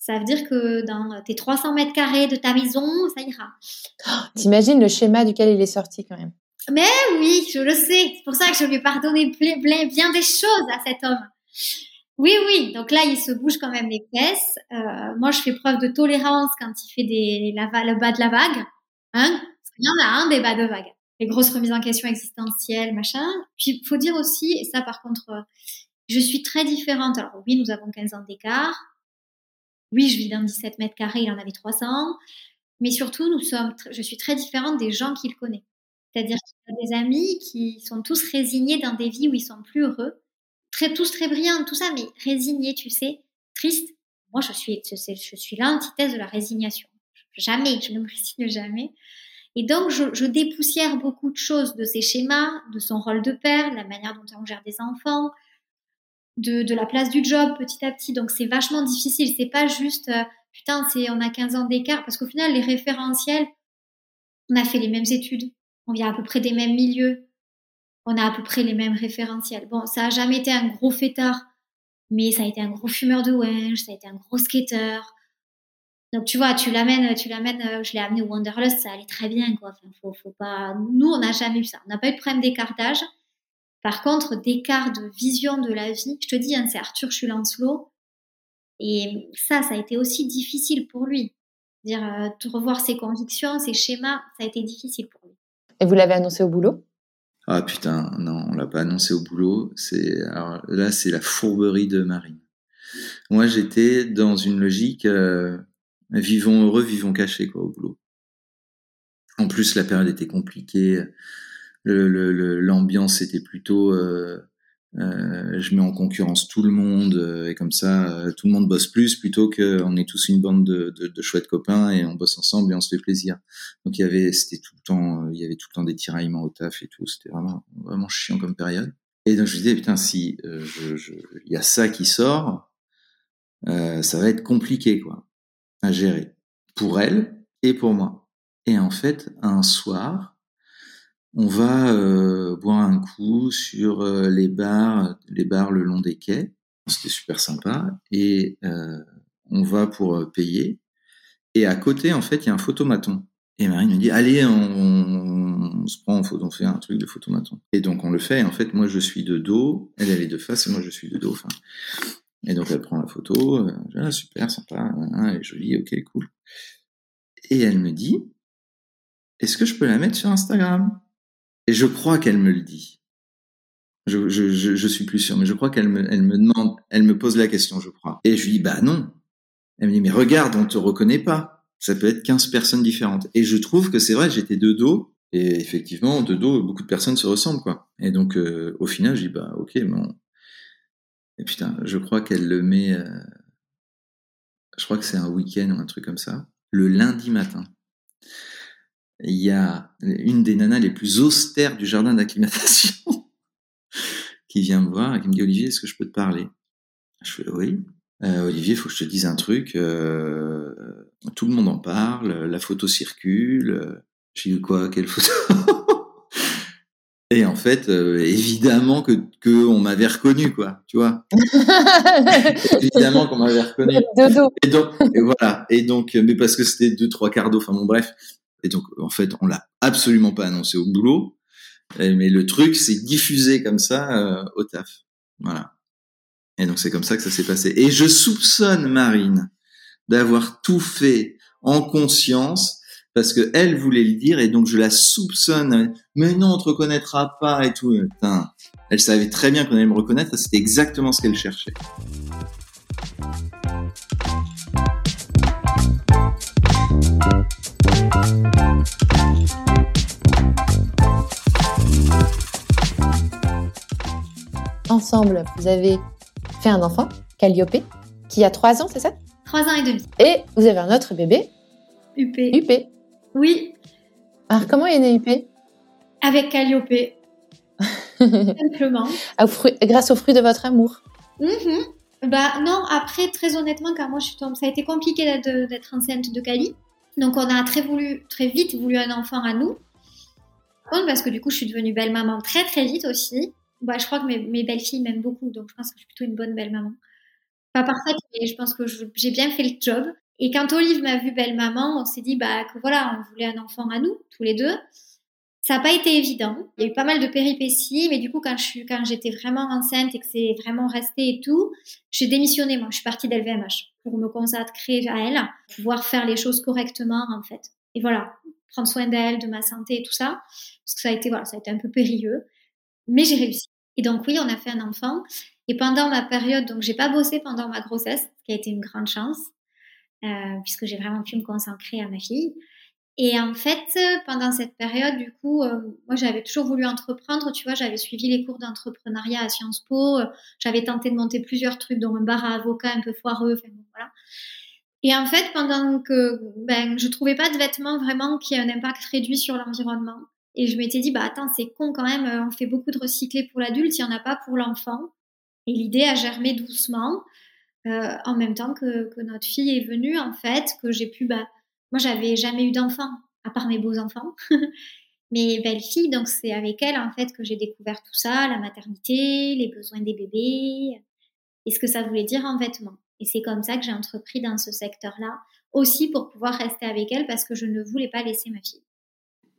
ça veut dire que dans tes 300 mètres carrés de ta maison, ça ira. T'imagines le schéma duquel il est sorti quand même. Mais oui, je le sais. C'est pour ça que je lui ai pardonné bien des choses à cet homme. Oui, oui. Donc là, il se bouge quand même les fesses. Euh, moi, je fais preuve de tolérance quand il fait des, le bas de la vague. Hein Parce qu'il y en a un des bas de vague. Les grosses remises en question existentielles, machin. Puis, il faut dire aussi, et ça, par contre, euh, je suis très différente. Alors oui, nous avons 15 ans d'écart. Oui, je vis dans 17 mètres carrés, il en avait 300. Mais surtout, nous sommes, je suis très différente des gens qu'il connaît. C'est-à-dire qu'il y a des amis qui sont tous résignés dans des vies où ils sont plus heureux, très, tous très brillants, tout ça, mais résignés, tu sais, tristes. Moi, je suis, je, suis l'antithèse de la résignation. Jamais, je ne me résigne jamais. Et donc, je, dépoussière beaucoup de choses de ces schémas, de son rôle de père, de la manière dont on gère des enfants, de, la place du job petit à petit. Donc, c'est vachement difficile. C'est pas juste, euh, putain, on a 15 ans d'écart, parce qu'au final, les référentiels, on a fait les mêmes études, on vient à peu près des mêmes milieux, on a à peu près les mêmes référentiels. Bon, ça a jamais été un gros fêtard, mais ça a été un gros fumeur de winch, ça a été un gros skater. Donc tu vois, tu l'amènes, tu l'amènes, euh, je l'ai amené au Wanderlust, ça allait très bien quoi. Faut, pas. Nous, on n'a jamais eu ça. On n'a pas eu de problème d'écart d'âge. Par contre, d'écart de vision de la vie, je te dis, hein, c'est Arthur Chulancelot. Et ça, ça a été aussi difficile pour lui. Dire, euh, revoir ses convictions, ses schémas, ça a été difficile pour lui. Et vous l'avez annoncé au boulot? Ah putain, non, on l'a pas annoncé au boulot. C'est là, c'est la fourberie de Marine. Moi, j'étais dans une logique euh, vivons heureux, vivons cachés quoi au boulot. En plus, la période était compliquée. L'ambiance le, était plutôt euh, euh, je mets en concurrence tout le monde euh, et comme ça euh, tout le monde bosse plus plutôt qu'on est tous une bande de, de, de, chouettes copains et on bosse ensemble et on se fait plaisir. Donc il y avait c'était tout le temps il y avait tout le temps des tiraillements au taf et tout c'était vraiment vraiment chiant comme période. Et donc je disais putain si il je, je, y a ça qui sort ça va être compliqué quoi à gérer pour elle et pour moi. Et en fait un soir on va euh, boire un coup sur euh, les bars, les bars le long des quais. C'était super sympa. Et euh, on va pour payer. Et à côté, en fait, il y a un photomaton. Et Marine me dit, allez, on, se prend on fait un truc de photomaton. Et donc on le fait. Et en fait, moi, je suis de dos, elle, elle est de face, et moi, je suis de dos. Et donc elle prend la photo. Ah, super, sympa, elle est jolie, ok, cool. Et elle me dit, est-ce que je peux la mettre sur Instagram? Et je crois qu'elle me le dit. Je, je, suis plus sûr, mais je crois qu'elle me, demande, elle me pose la question, je crois. Et je lui dis, bah non. Elle me dit, mais regarde, on te reconnaît pas. Ça peut être 15 personnes différentes. Et je trouve que c'est vrai, j'étais de dos. Et effectivement, de dos, beaucoup de personnes se ressemblent, quoi. Et donc, euh, au final, je dis, bah, ok, bon. Et putain, je crois qu'elle le met, euh, je crois que c'est un week-end ou un truc comme ça, le lundi matin il y a une des nanas les plus austères du jardin d'acclimatation qui vient me voir et qui me dit Olivier, est-ce que je peux te parler? Je fais oui. Euh, Olivier, il faut que je te dise un truc. Euh, tout le monde en parle, la photo circule. J'ai dit quoi Quelle photo? Et en fait, euh, évidemment que, que on m'avait reconnu, quoi, tu vois. évidemment qu'on m'avait reconnu. Et donc, et voilà. Et donc, mais parce que c'était deux, trois quarts d'eau. Enfin bon, bref. Et donc, en fait, on l'a absolument pas annoncé au boulot. Mais le truc, c'est diffusé comme ça euh, au taf. Voilà. Et donc, c'est comme ça que ça s'est passé. Et je soupçonne Marine d'avoir tout fait en conscience parce que elle voulait le dire et donc je la soupçonne. Mais non, on te reconnaîtra pas et tout. Elle savait très bien qu'on allait me reconnaître. C'était exactement ce qu'elle cherchait. Ensemble, vous avez fait un enfant, Calliope, qui a trois ans, c'est ça? Trois ans et demi. Et vous avez un autre bébé UP. UP. Oui. Alors, comment est né UP Avec Calliope. Simplement. grâce au fruit de votre amour. Mm-hmm. Bah non, après, très honnêtement, car moi je suis tombée, ça a été compliqué d'être enceinte de Cali. Donc on a très voulu, très vite voulu un enfant à nous. Parce que du coup, je suis devenue belle maman très très vite aussi. Bah, je crois que mes, mes belles filles m'aiment beaucoup, donc je pense que je suis plutôt une bonne belle maman. Pas parfaite, mais je pense que j'ai bien fait le job. Et quand Olive m'a vue belle maman, on s'est dit bah que voilà, on voulait un enfant à nous, tous les deux. Ça n'a pas été évident. Il y a eu pas mal de péripéties, mais du coup, quand j'étais vraiment enceinte et que c'est vraiment resté et tout, j'ai démissionné. Moi, je suis partie d'LVMH pour me consacrer à elle, pouvoir faire les choses correctement, en fait. Et voilà, prendre soin d'elle, de ma santé et tout ça, parce que ça a été, voilà, ça a été un peu périlleux, mais j'ai réussi. Et donc oui, on a fait un enfant. Et pendant ma période, donc j'ai pas bossé pendant ma grossesse, ce qui a été une grande chance, euh, puisque j'ai vraiment pu me consacrer à ma fille. Et en fait, pendant cette période, du coup, euh, moi, j'avais toujours voulu entreprendre. Tu vois, j'avais suivi les cours d'entrepreneuriat à Sciences Po. Euh, j'avais tenté de monter plusieurs trucs, dont un bar à avocat un peu foireux. Enfin, bon, voilà. Et en fait, pendant que ben, je trouvais pas de vêtements vraiment qui aient un impact réduit sur l'environnement, et je m'étais dit, bah attends, c'est con quand même, euh, on fait beaucoup de recyclés pour l'adulte, il n'y en a pas pour l'enfant. Et l'idée a germé doucement, euh, en même temps que, que, notre fille est venue, en fait, que j'ai pu, bah, moi, j'avais jamais eu d'enfant, à part mes beaux enfants. mes belles filles, donc c'est avec elles, en fait, que j'ai découvert tout ça, la maternité, les besoins des bébés. et ce que ça voulait dire en vêtements. Et c'est comme ça que j'ai entrepris dans ce secteur-là, aussi pour pouvoir rester avec elle parce que je ne voulais pas laisser ma fille.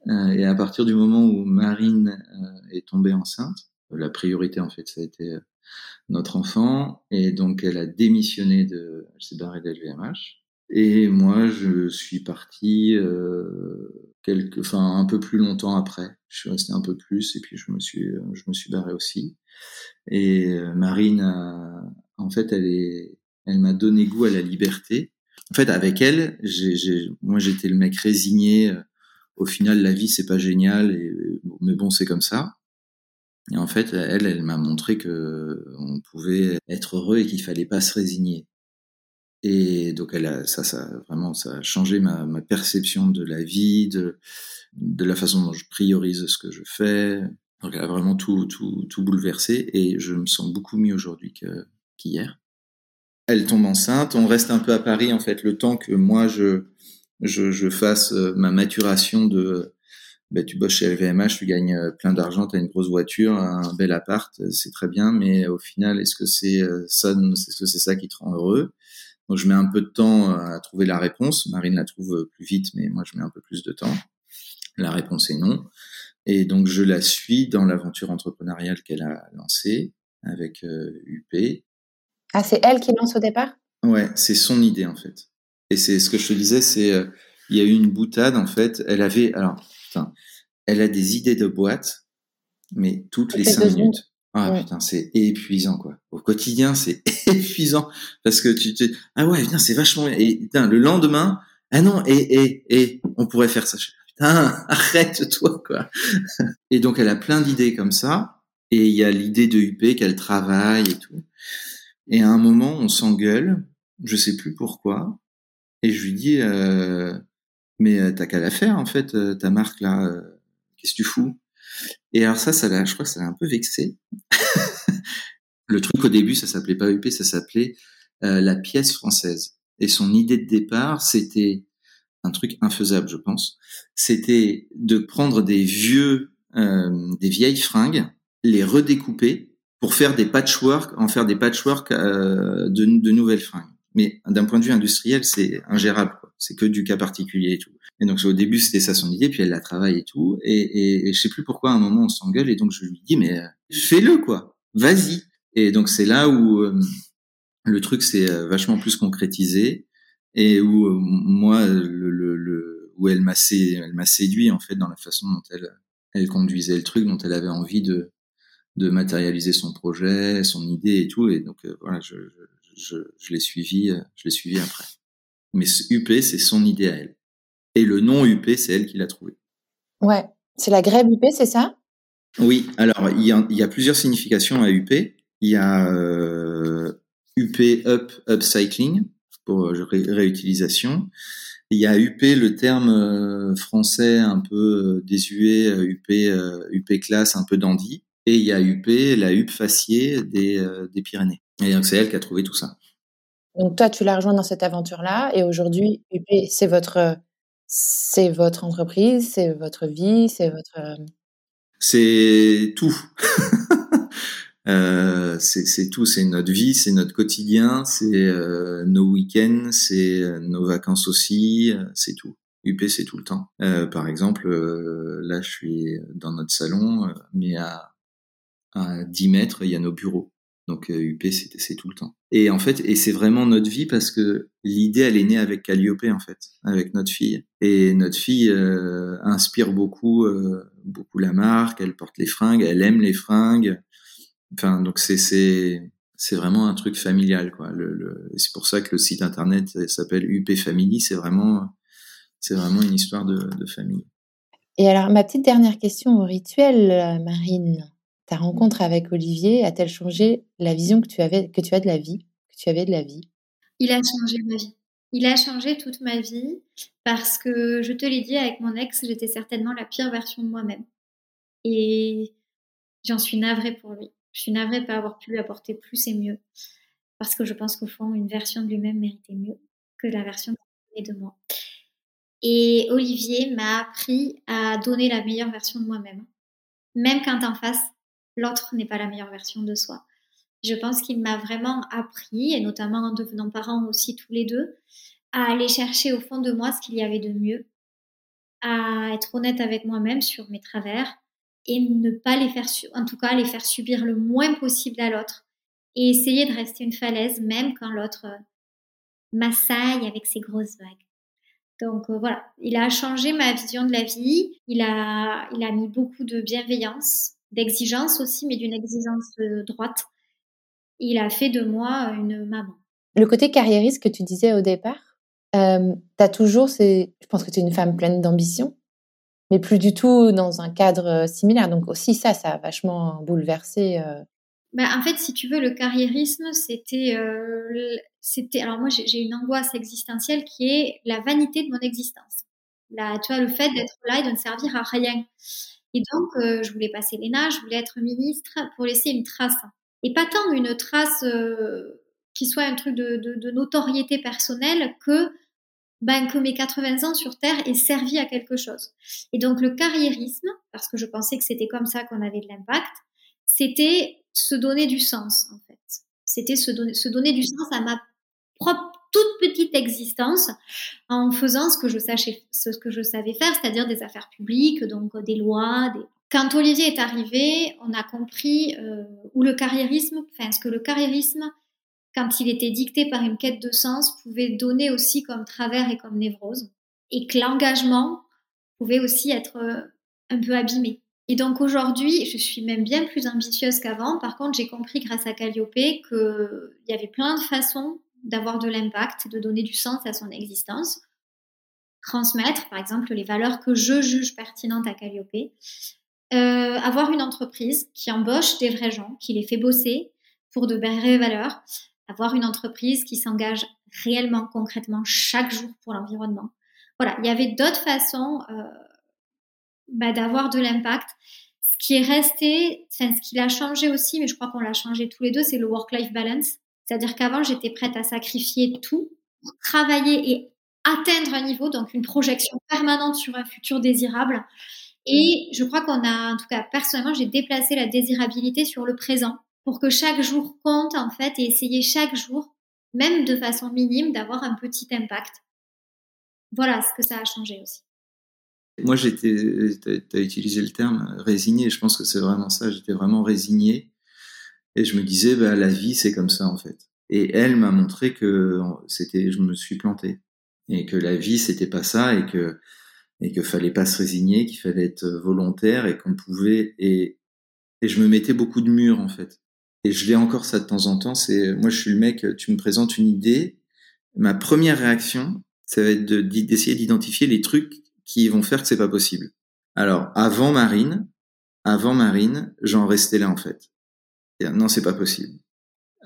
Euh, et à partir du moment où Marine euh, est tombée enceinte, la priorité en fait, ça a été euh, notre enfant, et donc elle a démissionné de, elle s'est barrée d'LVMH. Et moi, je suis parti euh, quelques, enfin un peu plus longtemps après. Je suis resté un peu plus, et puis je me suis, je me suis barré aussi. Et Marine, en fait, elle est, elle m'a donné goût à la liberté. En fait, avec elle, j'ai, moi, j'étais le mec résigné au final, la vie, c'est pas génial, mais bon, c'est comme ça. Et en fait, elle, elle m'a montré que on pouvait être heureux et qu'il fallait pas se résigner. Et donc, elle a, ça, ça, vraiment, ça a changé ma, perception de la vie, de, de la façon dont je priorise ce que je fais. Donc, elle a vraiment tout, tout, tout bouleversé et je me sens beaucoup mieux aujourd'hui qu'hier. elle tombe enceinte. On reste un peu à Paris, en fait, le temps que moi, je, je, je fasse euh, ma maturation de ben, tu bosses chez LVMH, tu gagnes euh, plein d'argent, tu as une grosse voiture, un bel appart, euh, c'est très bien, mais au final, est-ce que c'est ça, est-ce que c'est ça qui te rend heureux? Donc je mets un peu de temps à trouver la réponse. Marine la trouve plus vite, mais moi je mets un peu plus de temps. La réponse est non. Et donc je la suis dans l'aventure entrepreneuriale qu'elle a lancée avec UP. Ah, c'est elle qui lance au départ? Ouais, c'est son idée en fait. Et c'est ce que je te disais, c'est euh, il y a eu une boutade en fait. Elle avait alors putain, elle a des idées de boîte, mais toutes les cinq minutes. Ah putain, c'est épuisant quoi. Au quotidien, c'est épuisant parce que tu te ah ouais putain c'est vachement et putain le lendemain ah non et et et on pourrait faire ça. Putain arrête-toi quoi. Et donc elle a plein d'idées comme ça et il y a l'idée de UP qu'elle travaille et tout. Et à un moment on s'engueule, je sais plus pourquoi et je lui dis, euh, mais euh, t'as qu'à la faire en fait, euh, ta marque là, euh, qu'est-ce que tu fous? Et alors ça, ça je crois que ça l'a un peu vexé. le truc au début, ça s'appelait pas UP, ça s'appelait la pièce française. Et son idée de départ, c'était un truc infaisable, je pense. C'était de prendre des vieux, des vieilles fringues, les redécouper pour faire des patchwork, en faire des patchwork de, de nouvelles fringues mais d'un point de vue industriel, c'est ingérable. C'est que du cas particulier et tout. Et donc au début, c'était ça son idée, puis elle la travaille et tout. Et, et, et je sais plus pourquoi, à un moment, on s'engueule, et donc je lui dis, mais euh, fais-le, quoi. Vas-y. Et donc c'est là où euh, le truc s'est euh, vachement plus concrétisé, et où moi, le, le, le, où elle m'a elle m'a séduit en fait dans la façon dont elle elle conduisait le truc, dont elle avait envie de de matérialiser son projet, son idée et tout. Et donc voilà, je, je je, je l'ai suivi, euh, je l'ai suivi après. Mais UP, c'est son idée à elle. Et le nom UP, c'est elle qui l'a trouvé. Ouais. C'est la grève UP, c'est ça? Oui. Alors, il y, a, il y, a, plusieurs significations à UP. Il y a euh, UP Up Upcycling pour euh, réutilisation. Il y a UP, le terme euh, français un peu désuet, UP, UP classe, un peu dandy. Et il y a UP, la UP faciée des, des Pyrénées. Et donc, c'est elle qui a trouvé tout ça. Donc, toi, tu l'as rejoint dans cette aventure-là. Et aujourd'hui, UP, c'est votre, c'est votre entreprise, c'est votre vie, c'est votre. Euh, c'est tout. euh, c'est tout. C'est notre vie, c'est notre quotidien, c'est euh, nos week-ends, c'est euh, nos vacances aussi, c'est tout. UP, c'est tout le temps. par exemple, là, je suis dans notre salon, mais à, à 10 mètres, il y a nos bureaux. Donc UP, c'est tout le temps. Et en fait, et c'est vraiment notre vie parce que l'idée, elle est née avec Calliope en fait, avec notre fille. Et notre fille euh, inspire beaucoup, euh, beaucoup la marque. Elle porte les fringues, elle aime les fringues. Enfin, donc c'est c'est c'est vraiment un truc familial quoi. C'est pour ça que le site internet s'appelle UP Family. C'est vraiment c'est vraiment une histoire de, de famille. Et alors ma petite dernière question au rituel, Marine ta rencontre avec Olivier a-t-elle changé la vision que tu avais, que tu as de la vie, que tu avais de la vie? Il a changé ma vie. Il a changé toute ma vie parce que je te l'ai dit avec mon ex, j'étais certainement la pire version de moi-même. Et j'en suis navrée pour lui. Je suis navrée de pas avoir pu lui apporter plus et mieux. Parce que je pense qu'au fond, une version de lui-même méritait mieux que la version de moi. Et Olivier m'a appris à donner la meilleure version de moi-même. Même quand en face, l'autre n'est pas la meilleure version de soi. Je pense qu'il m'a vraiment appris, et notamment en devenant parents aussi tous les deux, à aller chercher au fond de moi ce qu'il y avait de mieux, à être honnête avec moi-même sur mes travers et ne pas les faire, en tout cas, les faire subir le moins possible à l'autre et essayer de rester une falaise même quand l'autre euh, m'assaille avec ses grosses vagues. Donc euh, voilà, il a changé ma vision de la vie, il a, il a mis beaucoup de bienveillance, d'exigence aussi, mais d'une exigence euh, droite. Il a fait de moi une maman. Le côté carriériste que tu disais au départ, euh, tu as toujours, je pense que tu es une femme pleine d'ambition, mais plus du tout dans un cadre similaire. Donc aussi ça, ça a vachement bouleversé bah, en fait, si tu veux, le carriérisme, c'était, euh, c'était. Alors moi, j'ai une angoisse existentielle qui est la vanité de mon existence. Là, tu vois, le fait d'être là et de ne servir à rien. Et donc, euh, je voulais passer l'ENA, je voulais être ministre pour laisser une trace. Et pas tant une trace euh, qui soit un truc de, notoriété personnelle que ben, que mes 80 ans sur Terre aient servi à quelque chose. Et donc, le carriérisme, parce que je pensais que c'était comme ça qu'on avait de l'impact, c'était se donner du sens, en fait. C'était se se donner du sens à ma propre toute petite existence en faisant ce que je, savais faire, c'est-à-dire des affaires publiques, donc des lois. Quand Olivier est arrivé, on a compris euh, où le carriérisme, enfin ce que le carriérisme, quand il était dicté par une quête de sens, pouvait donner aussi comme travers et comme névrose, et que l'engagement pouvait aussi être euh, un peu abîmé. Et donc aujourd'hui, je suis même bien plus ambitieuse qu'avant. Par contre, j'ai compris grâce à Calliope qu'il y avait plein de façons d'avoir de l'impact, de donner du sens à son existence. Transmettre, par exemple, les valeurs que je juge pertinentes à Calliope. Euh, avoir une entreprise qui embauche des vrais gens, qui les fait bosser pour de vraies valeurs. Avoir une entreprise qui s'engage réellement, concrètement, chaque jour pour l'environnement. Voilà, il y avait d'autres façons. Euh, bah, d'avoir de l'impact. Ce qui est resté, enfin, ce qui l'a changé aussi, mais je crois qu'on l'a changé tous les deux, c'est le work-life balance. C'est-à-dire qu'avant, j'étais prête à sacrifier tout pour travailler et atteindre un niveau, donc une projection permanente sur un futur désirable. Et je crois qu'on a, en tout cas personnellement, j'ai déplacé la désirabilité sur le présent pour que chaque jour compte en fait et essayer chaque jour, même de façon minime, d'avoir un petit impact. Voilà ce que ça a changé aussi. Moi, j'étais, tu as utilisé le terme résigné. Je pense que c'est vraiment ça. J'étais vraiment résigné. Et je me disais, bah, la vie, c'est comme ça, en fait. Et elle m'a montré que c'était, je me suis planté. Et que la vie, c'était pas ça. Et que, et que fallait pas se résigner, qu'il fallait être volontaire et qu'on pouvait, et, et je me mettais beaucoup de murs, en fait. Et je l'ai encore ça de temps en temps. C'est, moi, je suis le mec, tu me présentes une idée. Ma première réaction, ça va être d'essayer d'identifier les trucs qui vont faire que c'est pas possible. Alors, avant Marine, avant Marine, j'en restais là en fait. Non, c'est pas possible.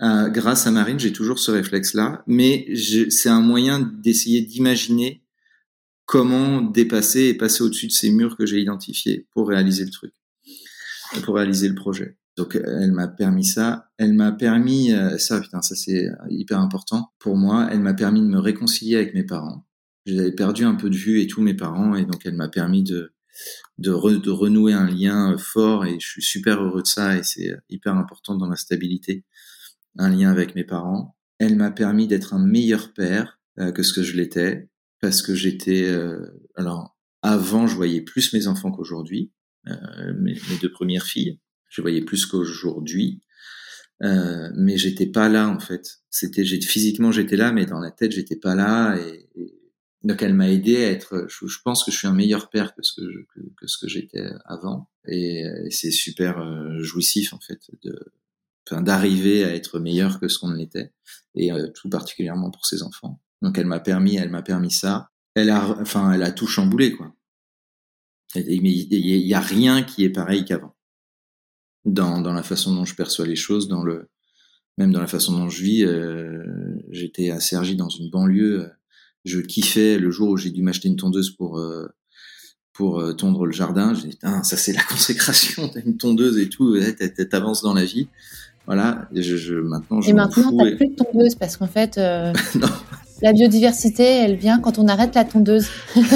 Euh, grâce à Marine, j'ai toujours ce réflexe-là, mais c'est un moyen d'essayer d'imaginer comment dépasser et passer au-dessus de ces murs que j'ai identifiés pour réaliser le truc, pour réaliser le projet. Donc, elle m'a permis ça. Elle m'a permis euh, ça, putain, ça c'est hyper important pour moi. Elle m'a permis de me réconcilier avec mes parents j'avais perdu un peu de vue et tous mes parents, et donc elle m'a permis de, de, renouer un lien fort, et je suis super heureux de ça, et c'est hyper important dans ma stabilité, un lien avec mes parents. Elle m'a permis d'être un meilleur père euh, que ce que je l'étais, parce que j'étais... Euh, alors, avant, je voyais plus mes enfants qu'aujourd'hui, euh, mes, mes, deux premières filles, je voyais plus qu'aujourd'hui. Euh, mais j'étais pas là en fait. C'était, physiquement j'étais là, mais dans la tête j'étais pas là. Et, et, donc elle m'a aidé à être. Je, pense que je suis un meilleur père que ce que j'étais avant, et, c'est super euh, jouissif en fait de d'arriver à être meilleur que ce qu'on était, et euh, tout particulièrement pour ses enfants. Donc elle m'a permis, elle m'a permis ça. Elle a, enfin, elle a tout chamboulé quoi. Il y a rien qui est pareil qu'avant. Dans, dans la façon dont je perçois les choses, dans le même dans la façon dont je vis. Euh, J'étais à Sergi dans une banlieue je kiffais le jour où j'ai dû m'acheter une tondeuse pour euh, pour euh, tondre le jardin. J'ai dit, ça c'est la consécration, t'as une tondeuse et tout, t'avances dans la vie. Voilà, et je, maintenant je Et maintenant, t'as plus de tondeuse parce qu'en fait, euh, la biodiversité, elle vient quand on arrête la tondeuse. Si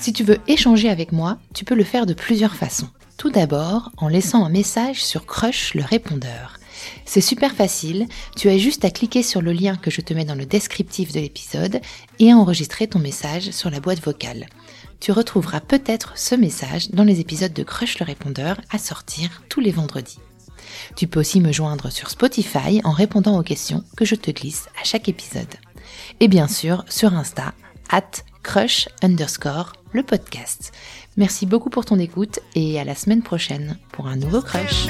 Si tu veux échanger avec moi, tu peux le faire de plusieurs façons. Tout d'abord, en laissant un message sur Crush le répondeur. C'est super facile, tu as juste à cliquer sur le lien que je te mets dans le descriptif de l'épisode et à enregistrer ton message sur la boîte vocale. Tu retrouveras peut-être ce message dans les épisodes de Crush le répondeur à sortir tous les vendredis. Tu peux aussi me joindre sur Spotify en répondant aux questions que je te glisse à chaque épisode. Et bien sûr sur Insta, at crush underscore le podcast. Merci beaucoup pour ton écoute et à la semaine prochaine pour un nouveau crush.